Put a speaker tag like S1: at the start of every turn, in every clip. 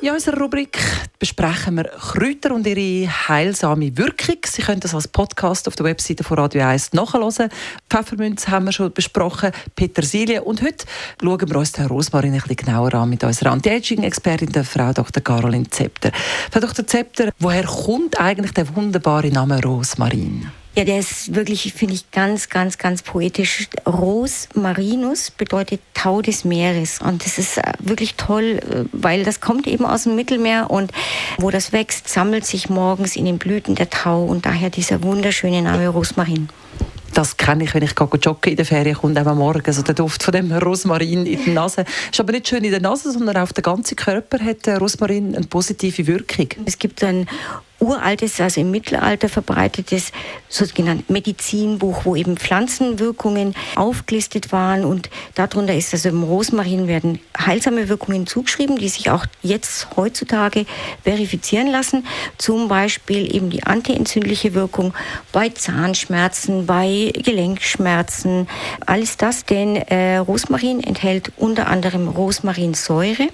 S1: in unserer Rubrik besprechen wir Kräuter und ihre heilsame Wirkung. Sie können das als Podcast auf der Webseite von Radio 1 nachhören. Pfefferminz haben wir schon besprochen, Petersilie. Und heute schauen wir uns den Rosmarin ein bisschen genauer an mit unserer Anti-Aging-Expertin, Frau Dr. Caroline Zepter. Frau Dr. Zepter, woher kommt eigentlich der wunderbare Name Rosmarin?
S2: Ja, der ist wirklich, finde ich, ganz, ganz, ganz poetisch. Ros marinus bedeutet Tau des Meeres. Und das ist äh, wirklich toll, äh, weil das kommt eben aus dem Mittelmeer und wo das wächst, sammelt sich morgens in den Blüten der Tau und daher dieser wunderschöne Name Rosmarin.
S1: Das kenne ich, wenn ich joggen in der Ferien kommt, am Morgen, so der Duft von dem Rosmarin in der Nase. Ist aber nicht schön in der Nase, sondern auf den ganzen Körper hat Rosmarin eine positive Wirkung.
S2: Es gibt ein uraltes, also im Mittelalter verbreitetes sogenanntes Medizinbuch, wo eben Pflanzenwirkungen aufgelistet waren. Und darunter ist also im Rosmarin werden heilsame Wirkungen zugeschrieben, die sich auch jetzt heutzutage verifizieren lassen. Zum Beispiel eben die antientzündliche Wirkung bei Zahnschmerzen, bei Gelenkschmerzen, alles das, denn äh, Rosmarin enthält unter anderem Rosmarinsäure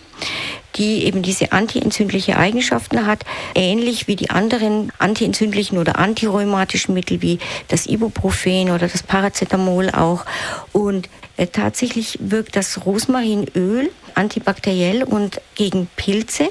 S2: die eben diese antientzündliche Eigenschaften hat, ähnlich wie die anderen antientzündlichen oder antirheumatischen Mittel wie das Ibuprofen oder das Paracetamol auch. Und äh, tatsächlich wirkt das Rosmarinöl antibakteriell und gegen Pilze.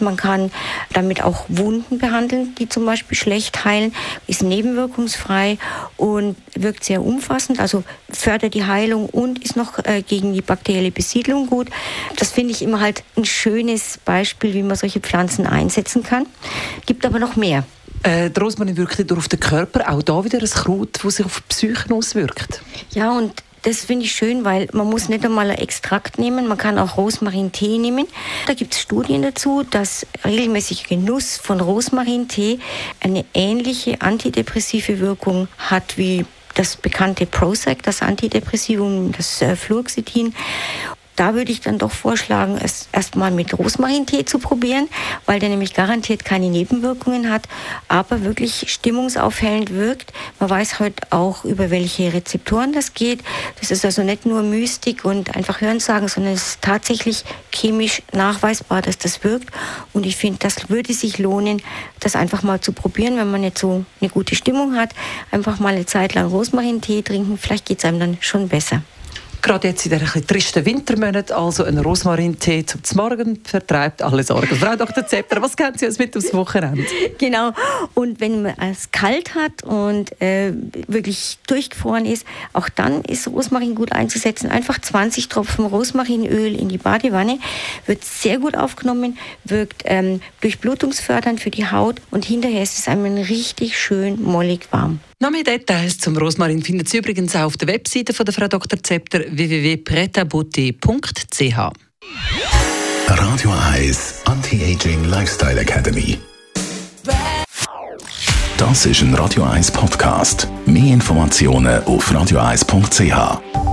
S2: Man kann damit auch Wunden behandeln, die zum Beispiel schlecht heilen, ist nebenwirkungsfrei und wirkt sehr umfassend, also fördert die Heilung und ist noch äh, gegen die bakterielle Besiedlung gut. Das finde ich immer halt ein schönes Beispiel, wie man solche Pflanzen einsetzen kann. Gibt aber noch mehr.
S1: Äh, Rosmarin wirkt auf den Körper, auch da wieder ein Kraut, das sich auf die Psyche auswirkt.
S2: Ja, und das finde ich schön, weil man muss nicht einmal ein Extrakt nehmen, man kann auch Rosmarintee nehmen. Da gibt es Studien dazu, dass regelmäßiger Genuss von Rosmarintee eine ähnliche antidepressive Wirkung hat wie das bekannte Prozac, das Antidepressivum, das Fluoxetin da würde ich dann doch vorschlagen, es erstmal mit Rosmarintee zu probieren, weil der nämlich garantiert keine Nebenwirkungen hat, aber wirklich stimmungsaufhellend wirkt. Man weiß heute auch, über welche Rezeptoren das geht. Das ist also nicht nur Mystik und einfach Hörensagen, sondern es ist tatsächlich chemisch nachweisbar, dass das wirkt. Und ich finde, das würde sich lohnen, das einfach mal zu probieren, wenn man nicht so eine gute Stimmung hat. Einfach mal eine Zeit lang Rosmarintee trinken, vielleicht geht es einem dann schon besser.
S1: Gerade jetzt in den tristen Wintermonaten, also ein Rosmarintee zum Morgen vertreibt alle Sorgen. Frau Dr. Zepter, was kennen Sie uns mit aufs Wochenende?
S2: Genau. Und wenn man es kalt hat und äh, wirklich durchgefroren ist, auch dann ist Rosmarin gut einzusetzen. Einfach 20 Tropfen Rosmarinöl in die Badewanne, wird sehr gut aufgenommen, wirkt ähm, durchblutungsfördernd für die Haut und hinterher ist es einem richtig schön mollig warm.
S1: Noch mehr Details zum Rosmarin finden Sie übrigens auch auf der Webseite von der Frau Dr. Zepter www.pretaboute.ch.
S3: Radio 1 Anti-Aging Lifestyle Academy. Das ist ein Radio 1 Podcast. Mehr Informationen auf radio1.ch.